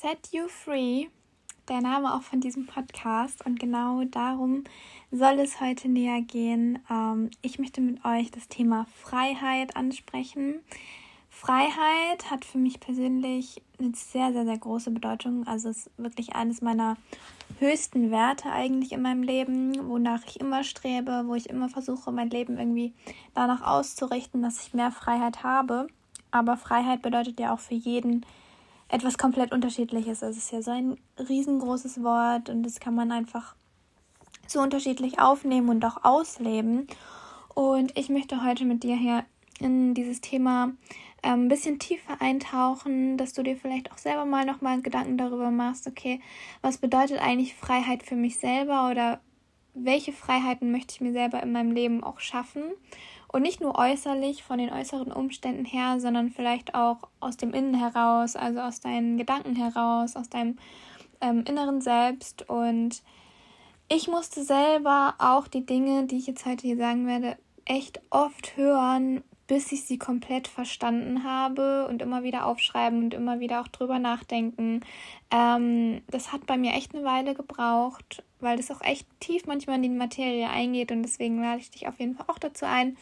Set You Free, der Name auch von diesem Podcast. Und genau darum soll es heute näher gehen. Ähm, ich möchte mit euch das Thema Freiheit ansprechen. Freiheit hat für mich persönlich eine sehr, sehr, sehr große Bedeutung. Also es ist wirklich eines meiner höchsten Werte eigentlich in meinem Leben, wonach ich immer strebe, wo ich immer versuche, mein Leben irgendwie danach auszurichten, dass ich mehr Freiheit habe. Aber Freiheit bedeutet ja auch für jeden etwas komplett Unterschiedliches. Also es ist ja so ein riesengroßes Wort und das kann man einfach so unterschiedlich aufnehmen und auch ausleben. Und ich möchte heute mit dir hier in dieses Thema ähm, ein bisschen tiefer eintauchen, dass du dir vielleicht auch selber mal nochmal Gedanken darüber machst, okay, was bedeutet eigentlich Freiheit für mich selber oder welche Freiheiten möchte ich mir selber in meinem Leben auch schaffen? Und nicht nur äußerlich von den äußeren Umständen her, sondern vielleicht auch aus dem Innen heraus, also aus deinen Gedanken heraus, aus deinem ähm, inneren Selbst. Und ich musste selber auch die Dinge, die ich jetzt heute hier sagen werde, echt oft hören, bis ich sie komplett verstanden habe und immer wieder aufschreiben und immer wieder auch drüber nachdenken. Ähm, das hat bei mir echt eine Weile gebraucht, weil das auch echt tief manchmal in die Materie eingeht und deswegen lade ich dich auf jeden Fall auch dazu ein,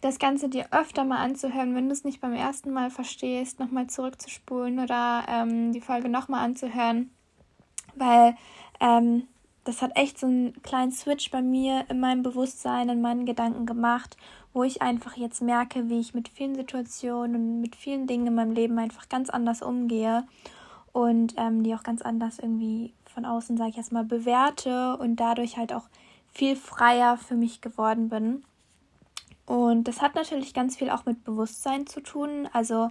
das Ganze dir öfter mal anzuhören, wenn du es nicht beim ersten Mal verstehst, nochmal zurückzuspulen oder ähm, die Folge nochmal anzuhören, weil ähm, das hat echt so einen kleinen Switch bei mir in meinem Bewusstsein, in meinen Gedanken gemacht wo ich einfach jetzt merke, wie ich mit vielen Situationen und mit vielen Dingen in meinem Leben einfach ganz anders umgehe und ähm, die auch ganz anders irgendwie von außen, sage ich erstmal, bewerte und dadurch halt auch viel freier für mich geworden bin. Und das hat natürlich ganz viel auch mit Bewusstsein zu tun. Also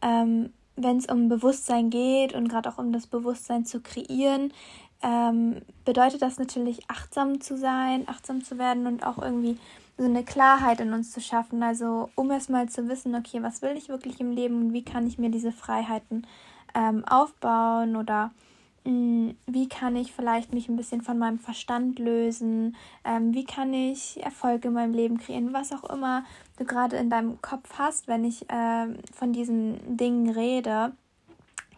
ähm, wenn es um Bewusstsein geht und gerade auch um das Bewusstsein zu kreieren, ähm, bedeutet das natürlich achtsam zu sein, achtsam zu werden und auch irgendwie so eine Klarheit in uns zu schaffen. Also um erstmal zu wissen, okay, was will ich wirklich im Leben und wie kann ich mir diese Freiheiten ähm, aufbauen oder wie kann ich vielleicht mich ein bisschen von meinem Verstand lösen, ähm, wie kann ich Erfolge in meinem Leben kreieren, was auch immer du gerade in deinem Kopf hast, wenn ich ähm, von diesen Dingen rede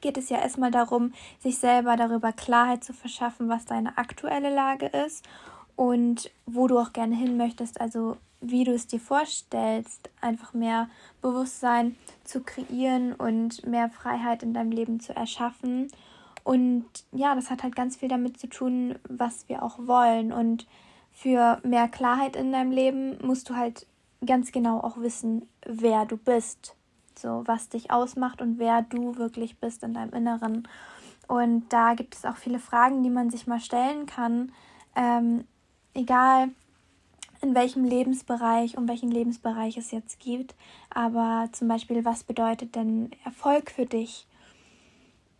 geht es ja erstmal darum, sich selber darüber Klarheit zu verschaffen, was deine aktuelle Lage ist und wo du auch gerne hin möchtest, also wie du es dir vorstellst, einfach mehr Bewusstsein zu kreieren und mehr Freiheit in deinem Leben zu erschaffen. Und ja, das hat halt ganz viel damit zu tun, was wir auch wollen. Und für mehr Klarheit in deinem Leben musst du halt ganz genau auch wissen, wer du bist. So, was dich ausmacht und wer du wirklich bist in deinem Inneren. Und da gibt es auch viele Fragen, die man sich mal stellen kann. Ähm, egal in welchem Lebensbereich, um welchen Lebensbereich es jetzt geht, aber zum Beispiel, was bedeutet denn Erfolg für dich?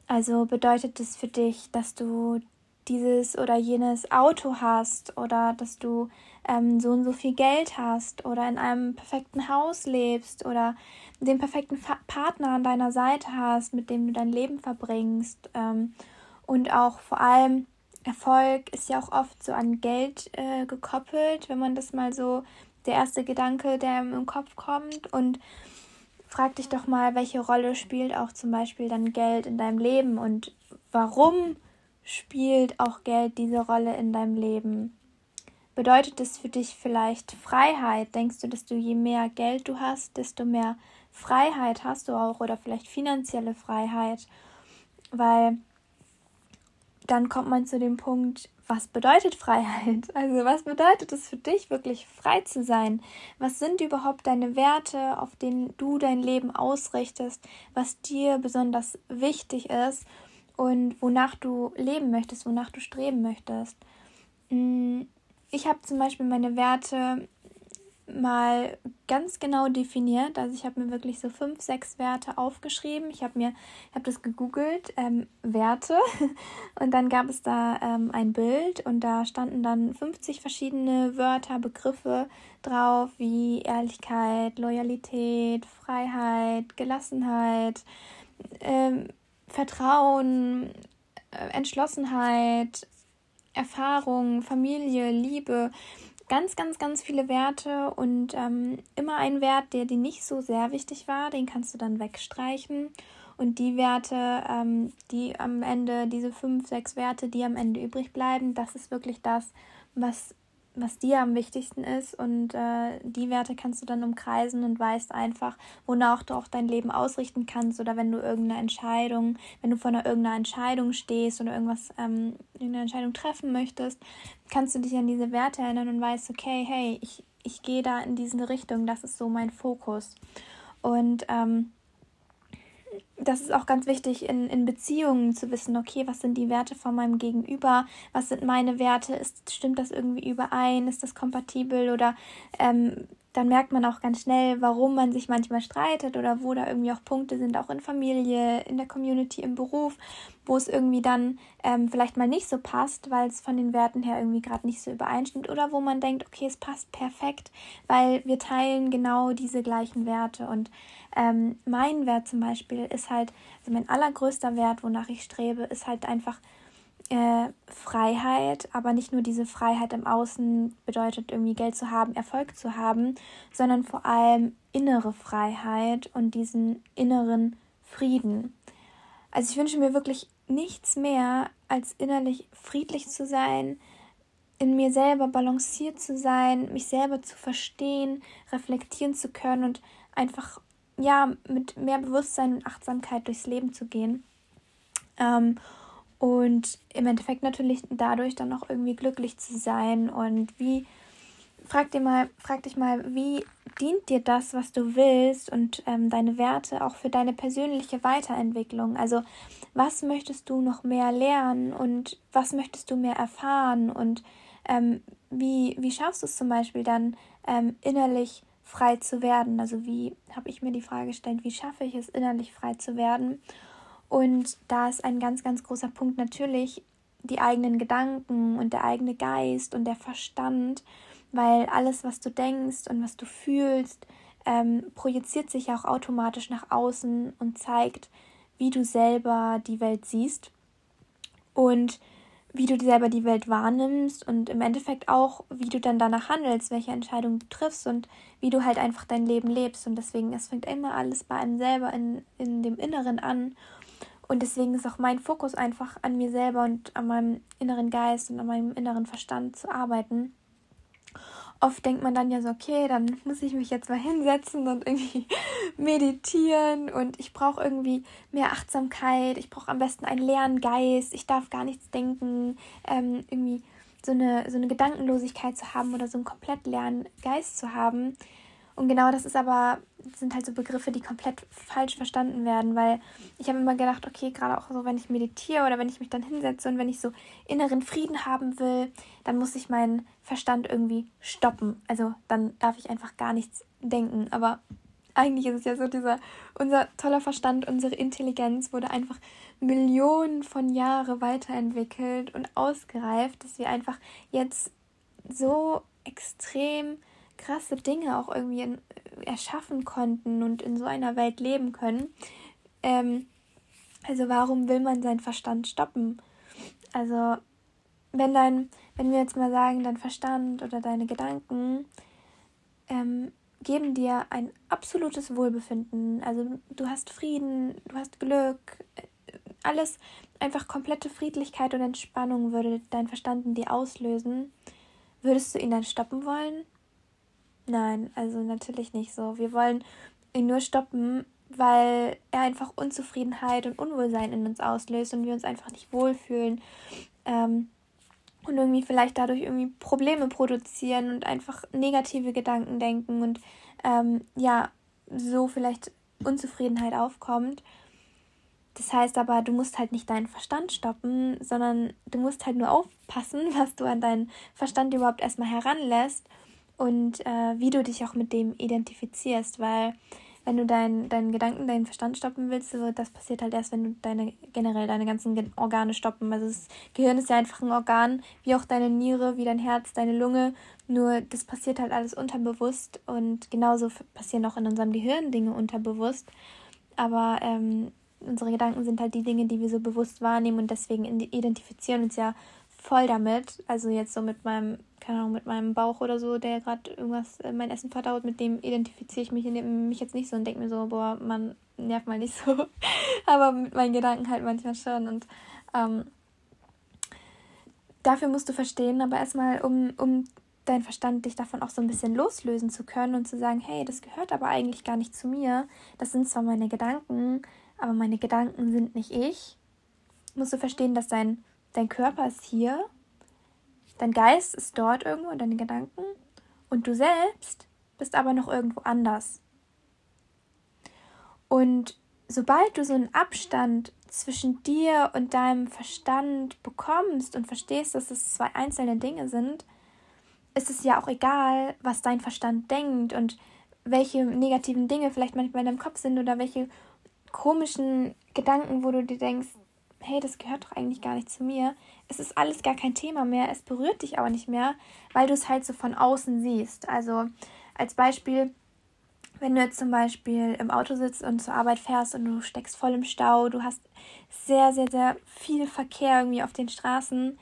Also bedeutet es für dich, dass du dieses oder jenes Auto hast oder dass du ähm, so und so viel Geld hast oder in einem perfekten Haus lebst oder den perfekten Fa Partner an deiner Seite hast, mit dem du dein Leben verbringst ähm, und auch vor allem Erfolg ist ja auch oft so an Geld äh, gekoppelt, wenn man das mal so, der erste Gedanke, der im Kopf kommt. Und frag dich doch mal, welche Rolle spielt auch zum Beispiel dann Geld in deinem Leben und warum spielt auch Geld diese Rolle in deinem Leben? Bedeutet es für dich vielleicht Freiheit? Denkst du, dass du je mehr Geld du hast, desto mehr Freiheit hast du auch oder vielleicht finanzielle Freiheit? Weil dann kommt man zu dem Punkt, was bedeutet Freiheit? Also was bedeutet es für dich, wirklich frei zu sein? Was sind überhaupt deine Werte, auf denen du dein Leben ausrichtest, was dir besonders wichtig ist und wonach du leben möchtest, wonach du streben möchtest? Mm, ich habe zum Beispiel meine Werte mal ganz genau definiert. Also ich habe mir wirklich so fünf, sechs Werte aufgeschrieben. Ich habe mir, ich habe das gegoogelt, ähm, Werte. Und dann gab es da ähm, ein Bild und da standen dann 50 verschiedene Wörter, Begriffe drauf, wie Ehrlichkeit, Loyalität, Freiheit, Gelassenheit, ähm, Vertrauen, äh, Entschlossenheit, Erfahrung, Familie, Liebe ganz, ganz, ganz viele Werte und ähm, immer ein Wert, der dir nicht so sehr wichtig war, den kannst du dann wegstreichen. Und die Werte, ähm, die am Ende, diese fünf, sechs Werte, die am Ende übrig bleiben, das ist wirklich das, was was dir am wichtigsten ist und äh, die Werte kannst du dann umkreisen und weißt einfach, wonach du auch dein Leben ausrichten kannst oder wenn du irgendeine Entscheidung, wenn du vor einer irgendeiner Entscheidung stehst oder irgendwas, ähm, irgendeine Entscheidung treffen möchtest, kannst du dich an diese Werte erinnern und weißt, okay, hey, ich, ich gehe da in diese Richtung, das ist so mein Fokus. Und ähm, das ist auch ganz wichtig in, in Beziehungen zu wissen, okay, was sind die Werte von meinem Gegenüber, was sind meine Werte, ist, stimmt das irgendwie überein, ist das kompatibel oder ähm, dann merkt man auch ganz schnell, warum man sich manchmal streitet oder wo da irgendwie auch Punkte sind, auch in Familie, in der Community, im Beruf, wo es irgendwie dann ähm, vielleicht mal nicht so passt, weil es von den Werten her irgendwie gerade nicht so übereinstimmt oder wo man denkt, okay, es passt perfekt, weil wir teilen genau diese gleichen Werte. Und ähm, mein Wert zum Beispiel ist halt, also mein allergrößter Wert, wonach ich strebe, ist halt einfach äh, Freiheit, aber nicht nur diese Freiheit im Außen bedeutet irgendwie Geld zu haben, Erfolg zu haben, sondern vor allem innere Freiheit und diesen inneren Frieden. Also ich wünsche mir wirklich nichts mehr, als innerlich friedlich zu sein, in mir selber balanciert zu sein, mich selber zu verstehen, reflektieren zu können und einfach ja mit mehr Bewusstsein und Achtsamkeit durchs Leben zu gehen. Ähm, und im Endeffekt natürlich dadurch dann auch irgendwie glücklich zu sein. Und wie frag dir mal frag dich mal wie dient dir das was du willst und ähm, deine Werte auch für deine persönliche Weiterentwicklung? Also was möchtest du noch mehr lernen und was möchtest du mehr erfahren? Und ähm, wie wie schaffst du es zum Beispiel dann ähm, innerlich frei zu werden? Also wie habe ich mir die Frage gestellt wie schaffe ich es innerlich frei zu werden und da ist ein ganz, ganz großer Punkt natürlich die eigenen Gedanken und der eigene Geist und der Verstand, weil alles, was du denkst und was du fühlst, ähm, projiziert sich auch automatisch nach außen und zeigt, wie du selber die Welt siehst und wie du selber die Welt wahrnimmst und im Endeffekt auch, wie du dann danach handelst, welche Entscheidungen du triffst und wie du halt einfach dein Leben lebst. Und deswegen, es fängt immer alles bei einem selber in, in dem Inneren an. Und deswegen ist auch mein Fokus einfach an mir selber und an meinem inneren Geist und an meinem inneren Verstand zu arbeiten. Oft denkt man dann ja so, okay, dann muss ich mich jetzt mal hinsetzen und irgendwie meditieren und ich brauche irgendwie mehr Achtsamkeit, ich brauche am besten einen leeren Geist, ich darf gar nichts denken, ähm, irgendwie so eine, so eine Gedankenlosigkeit zu haben oder so einen komplett leeren Geist zu haben. Und genau das ist aber, sind halt so Begriffe, die komplett falsch verstanden werden, weil ich habe immer gedacht, okay, gerade auch so, wenn ich meditiere oder wenn ich mich dann hinsetze und wenn ich so inneren Frieden haben will, dann muss ich meinen Verstand irgendwie stoppen. Also dann darf ich einfach gar nichts denken. Aber eigentlich ist es ja so, dieser, unser toller Verstand, unsere Intelligenz wurde einfach Millionen von Jahren weiterentwickelt und ausgereift, dass wir einfach jetzt so extrem krasse Dinge auch irgendwie in, erschaffen konnten und in so einer Welt leben können. Ähm, also warum will man seinen Verstand stoppen? Also wenn dein, wenn wir jetzt mal sagen, dein Verstand oder deine Gedanken ähm, geben dir ein absolutes Wohlbefinden. Also du hast Frieden, du hast Glück, alles einfach komplette Friedlichkeit und Entspannung würde dein Verstand in dir auslösen. Würdest du ihn dann stoppen wollen? Nein, also natürlich nicht so. Wir wollen ihn nur stoppen, weil er einfach Unzufriedenheit und Unwohlsein in uns auslöst und wir uns einfach nicht wohlfühlen. Ähm, und irgendwie vielleicht dadurch irgendwie Probleme produzieren und einfach negative Gedanken denken und ähm, ja, so vielleicht Unzufriedenheit aufkommt. Das heißt aber, du musst halt nicht deinen Verstand stoppen, sondern du musst halt nur aufpassen, was du an deinen Verstand überhaupt erstmal heranlässt und äh, wie du dich auch mit dem identifizierst, weil wenn du deinen dein Gedanken, deinen Verstand stoppen willst, so, das passiert halt erst, wenn du deine generell deine ganzen Organe stoppen. Also das Gehirn ist ja einfach ein Organ, wie auch deine Niere, wie dein Herz, deine Lunge. Nur das passiert halt alles unterbewusst und genauso passieren auch in unserem Gehirn Dinge unterbewusst. Aber ähm, unsere Gedanken sind halt die Dinge, die wir so bewusst wahrnehmen und deswegen identifizieren uns ja voll damit. Also jetzt so mit meinem, keine Ahnung, mit meinem Bauch oder so, der gerade irgendwas, äh, mein Essen verdaut, mit dem identifiziere ich mich, mich jetzt nicht so und denke mir so, boah, man nervt mal nicht so. Aber mit meinen Gedanken halt manchmal schon. Und ähm, dafür musst du verstehen, aber erstmal, um, um dein Verstand dich davon auch so ein bisschen loslösen zu können und zu sagen, hey, das gehört aber eigentlich gar nicht zu mir. Das sind zwar meine Gedanken, aber meine Gedanken sind nicht ich. Musst du verstehen, dass dein, dein Körper ist hier, dein Geist ist dort irgendwo und deine Gedanken und du selbst bist aber noch irgendwo anders. Und sobald du so einen Abstand zwischen dir und deinem Verstand bekommst und verstehst, dass es zwei einzelne Dinge sind, ist es ja auch egal, was dein Verstand denkt und welche negativen Dinge vielleicht manchmal in deinem Kopf sind oder welche komischen Gedanken, wo du dir denkst, hey, das gehört doch eigentlich gar nicht zu mir. Es ist alles gar kein Thema mehr, es berührt dich aber nicht mehr, weil du es halt so von außen siehst. Also als Beispiel, wenn du jetzt zum Beispiel im Auto sitzt und zur Arbeit fährst und du steckst voll im Stau, du hast sehr, sehr, sehr viel Verkehr irgendwie auf den Straßen,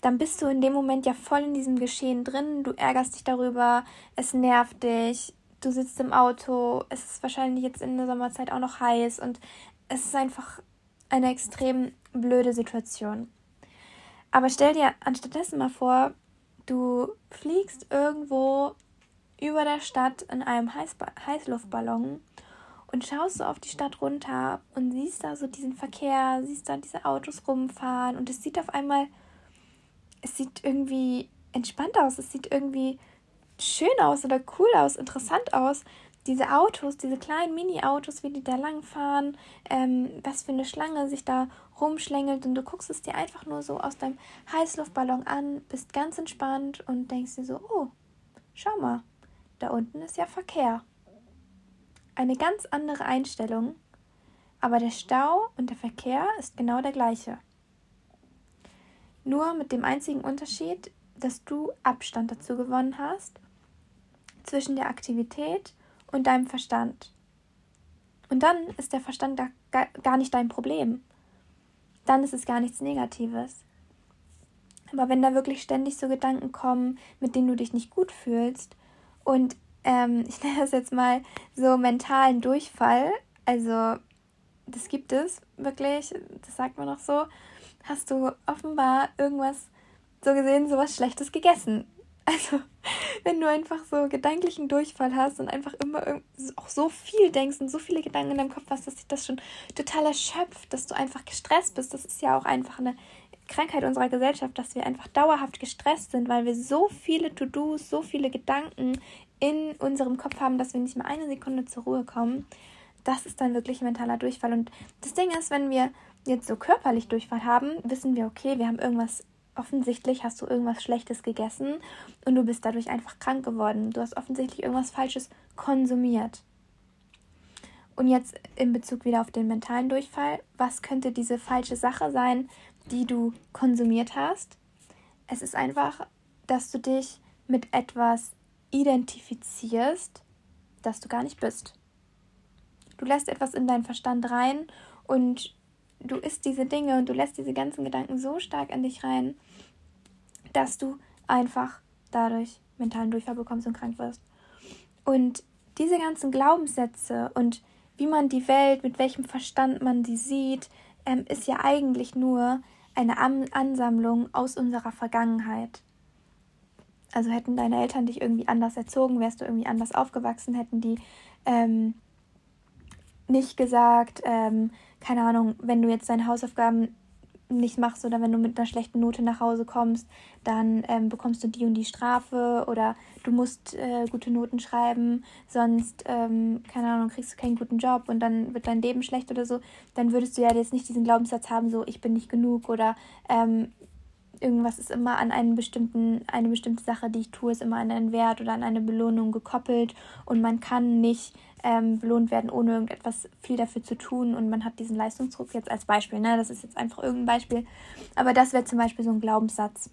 dann bist du in dem Moment ja voll in diesem Geschehen drin. Du ärgerst dich darüber, es nervt dich, du sitzt im Auto, es ist wahrscheinlich jetzt in der Sommerzeit auch noch heiß und es ist einfach eine extrem blöde Situation. Aber stell dir anstattdessen mal vor, du fliegst irgendwo über der Stadt in einem Heißba Heißluftballon und schaust so auf die Stadt runter und siehst da so diesen Verkehr, siehst da diese Autos rumfahren und es sieht auf einmal, es sieht irgendwie entspannt aus, es sieht irgendwie schön aus oder cool aus, interessant aus. Diese Autos, diese kleinen Mini-Autos, wie die da langfahren, ähm, was für eine Schlange sich da rumschlängelt und du guckst es dir einfach nur so aus deinem Heißluftballon an, bist ganz entspannt und denkst dir so, oh, schau mal, da unten ist ja Verkehr. Eine ganz andere Einstellung, aber der Stau und der Verkehr ist genau der gleiche. Nur mit dem einzigen Unterschied, dass du Abstand dazu gewonnen hast zwischen der Aktivität und deinem Verstand. Und dann ist der Verstand gar nicht dein Problem. Dann ist es gar nichts Negatives. Aber wenn da wirklich ständig so Gedanken kommen, mit denen du dich nicht gut fühlst und ähm, ich nenne das jetzt mal so mentalen Durchfall, also das gibt es wirklich, das sagt man noch so, hast du offenbar irgendwas so gesehen, sowas Schlechtes gegessen. Also, wenn du einfach so gedanklichen Durchfall hast und einfach immer auch so viel denkst und so viele Gedanken in deinem Kopf hast, dass dich das schon total erschöpft, dass du einfach gestresst bist. Das ist ja auch einfach eine Krankheit unserer Gesellschaft, dass wir einfach dauerhaft gestresst sind, weil wir so viele To-Dos, so viele Gedanken in unserem Kopf haben, dass wir nicht mehr eine Sekunde zur Ruhe kommen. Das ist dann wirklich mentaler Durchfall. Und das Ding ist, wenn wir jetzt so körperlich Durchfall haben, wissen wir, okay, wir haben irgendwas offensichtlich hast du irgendwas Schlechtes gegessen und du bist dadurch einfach krank geworden. Du hast offensichtlich irgendwas Falsches konsumiert. Und jetzt in Bezug wieder auf den mentalen Durchfall, was könnte diese falsche Sache sein, die du konsumiert hast? Es ist einfach, dass du dich mit etwas identifizierst, das du gar nicht bist. Du lässt etwas in deinen Verstand rein und du isst diese Dinge und du lässt diese ganzen Gedanken so stark in dich rein, dass du einfach dadurch mentalen Durchfall bekommst und krank wirst. Und diese ganzen Glaubenssätze und wie man die Welt, mit welchem Verstand man sie sieht, ähm, ist ja eigentlich nur eine An Ansammlung aus unserer Vergangenheit. Also hätten deine Eltern dich irgendwie anders erzogen, wärst du irgendwie anders aufgewachsen, hätten die ähm, nicht gesagt, ähm, keine Ahnung, wenn du jetzt deine Hausaufgaben nicht machst oder wenn du mit einer schlechten Note nach Hause kommst, dann ähm, bekommst du die und die Strafe oder du musst äh, gute Noten schreiben, sonst, ähm, keine Ahnung, kriegst du keinen guten Job und dann wird dein Leben schlecht oder so, dann würdest du ja jetzt nicht diesen Glaubenssatz haben, so ich bin nicht genug oder ähm, irgendwas ist immer an einen bestimmten, eine bestimmte Sache, die ich tue, ist immer an einen Wert oder an eine Belohnung gekoppelt und man kann nicht ähm, belohnt werden, ohne irgendetwas viel dafür zu tun und man hat diesen Leistungsdruck jetzt als Beispiel, ne? Das ist jetzt einfach irgendein Beispiel. Aber das wäre zum Beispiel so ein Glaubenssatz.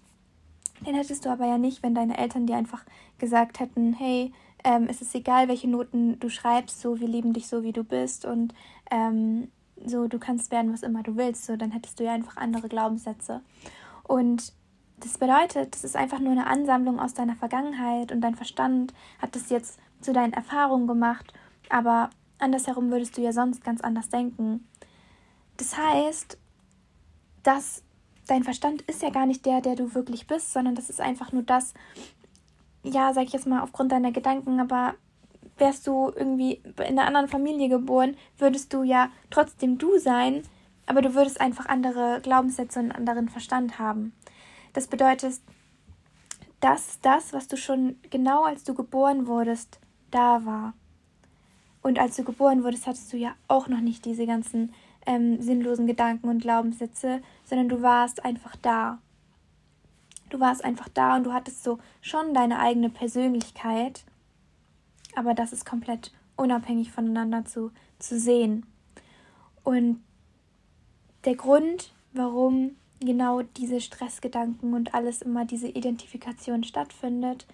Den hättest du aber ja nicht, wenn deine Eltern dir einfach gesagt hätten, hey, ähm, es ist egal, welche Noten du schreibst, so wir lieben dich so wie du bist und ähm, so du kannst werden, was immer du willst, so dann hättest du ja einfach andere Glaubenssätze. Und das bedeutet, das ist einfach nur eine Ansammlung aus deiner Vergangenheit und dein Verstand hat das jetzt zu deinen Erfahrungen gemacht, aber andersherum würdest du ja sonst ganz anders denken. Das heißt, dass dein Verstand ist ja gar nicht der, der du wirklich bist, sondern das ist einfach nur das, ja, sag ich jetzt mal, aufgrund deiner Gedanken, aber wärst du irgendwie in einer anderen Familie geboren, würdest du ja trotzdem du sein, aber du würdest einfach andere Glaubenssätze und anderen Verstand haben. Das bedeutet, dass das, was du schon genau als du geboren wurdest, da war. Und als du geboren wurdest, hattest du ja auch noch nicht diese ganzen ähm, sinnlosen Gedanken und Glaubenssätze, sondern du warst einfach da. Du warst einfach da und du hattest so schon deine eigene Persönlichkeit, aber das ist komplett unabhängig voneinander zu, zu sehen. Und der Grund, warum genau diese Stressgedanken und alles immer diese Identifikation stattfindet,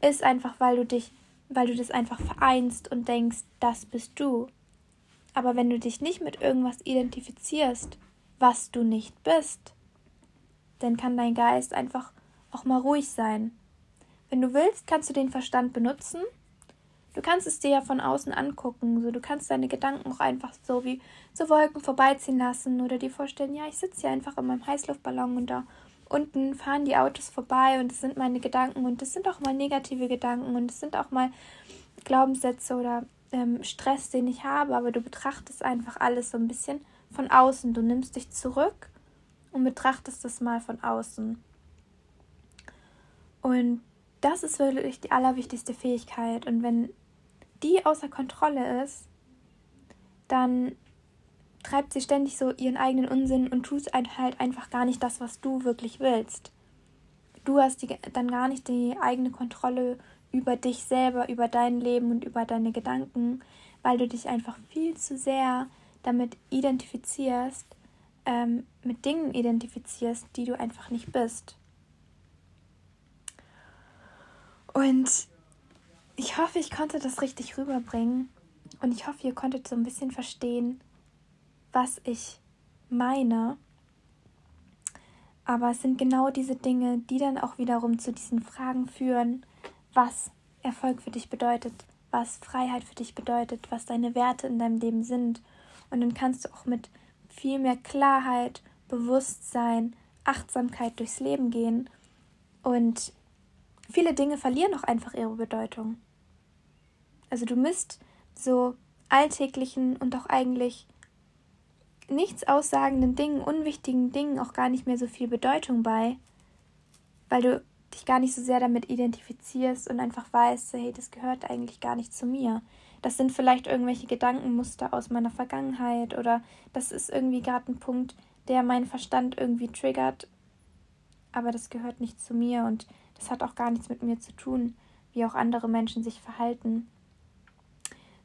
ist einfach, weil du dich, weil du das einfach vereinst und denkst, das bist du. Aber wenn du dich nicht mit irgendwas identifizierst, was du nicht bist, dann kann dein Geist einfach auch mal ruhig sein. Wenn du willst, kannst du den Verstand benutzen. Du kannst es dir ja von außen angucken. So, du kannst deine Gedanken auch einfach so wie so Wolken vorbeiziehen lassen oder dir vorstellen, ja, ich sitze hier einfach in meinem Heißluftballon und da unten fahren die Autos vorbei und es sind meine Gedanken und es sind auch mal negative Gedanken und es sind auch mal Glaubenssätze oder ähm, Stress, den ich habe, aber du betrachtest einfach alles so ein bisschen von außen. Du nimmst dich zurück und betrachtest das mal von außen. Und das ist wirklich die allerwichtigste Fähigkeit. Und wenn die außer Kontrolle ist, dann treibt sie ständig so ihren eigenen Unsinn und tut halt einfach gar nicht das, was du wirklich willst. Du hast die, dann gar nicht die eigene Kontrolle über dich selber, über dein Leben und über deine Gedanken, weil du dich einfach viel zu sehr damit identifizierst, ähm, mit Dingen identifizierst, die du einfach nicht bist. Und ich hoffe, ich konnte das richtig rüberbringen und ich hoffe, ihr konntet so ein bisschen verstehen, was ich meine. Aber es sind genau diese Dinge, die dann auch wiederum zu diesen Fragen führen, was Erfolg für dich bedeutet, was Freiheit für dich bedeutet, was deine Werte in deinem Leben sind. Und dann kannst du auch mit viel mehr Klarheit, Bewusstsein, Achtsamkeit durchs Leben gehen. Und viele Dinge verlieren auch einfach ihre Bedeutung. Also du misst so alltäglichen und auch eigentlich nichts aussagenden Dingen, unwichtigen Dingen auch gar nicht mehr so viel Bedeutung bei, weil du dich gar nicht so sehr damit identifizierst und einfach weißt, hey, das gehört eigentlich gar nicht zu mir. Das sind vielleicht irgendwelche Gedankenmuster aus meiner Vergangenheit oder das ist irgendwie gerade ein Punkt, der meinen Verstand irgendwie triggert, aber das gehört nicht zu mir und das hat auch gar nichts mit mir zu tun, wie auch andere Menschen sich verhalten,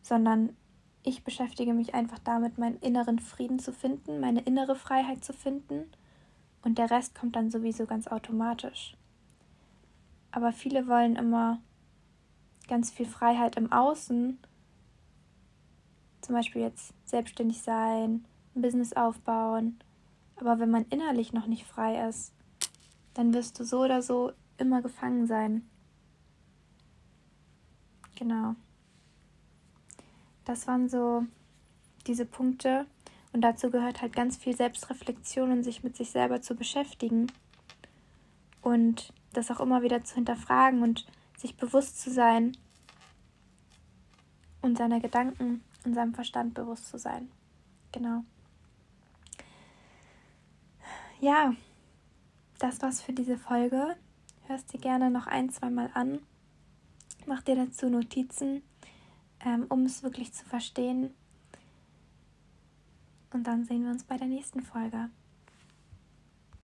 sondern ich beschäftige mich einfach damit, meinen inneren Frieden zu finden, meine innere Freiheit zu finden und der Rest kommt dann sowieso ganz automatisch. Aber viele wollen immer ganz viel Freiheit im Außen, zum Beispiel jetzt selbstständig sein, ein Business aufbauen. Aber wenn man innerlich noch nicht frei ist, dann wirst du so oder so immer gefangen sein. Genau. Das waren so diese Punkte. Und dazu gehört halt ganz viel Selbstreflexion und sich mit sich selber zu beschäftigen. Und das auch immer wieder zu hinterfragen und sich bewusst zu sein und seiner Gedanken und seinem Verstand bewusst zu sein. Genau. Ja, das war's für diese Folge. Hörst dir gerne noch ein, zweimal an. Mach dir dazu Notizen, ähm, um es wirklich zu verstehen. Und dann sehen wir uns bei der nächsten Folge.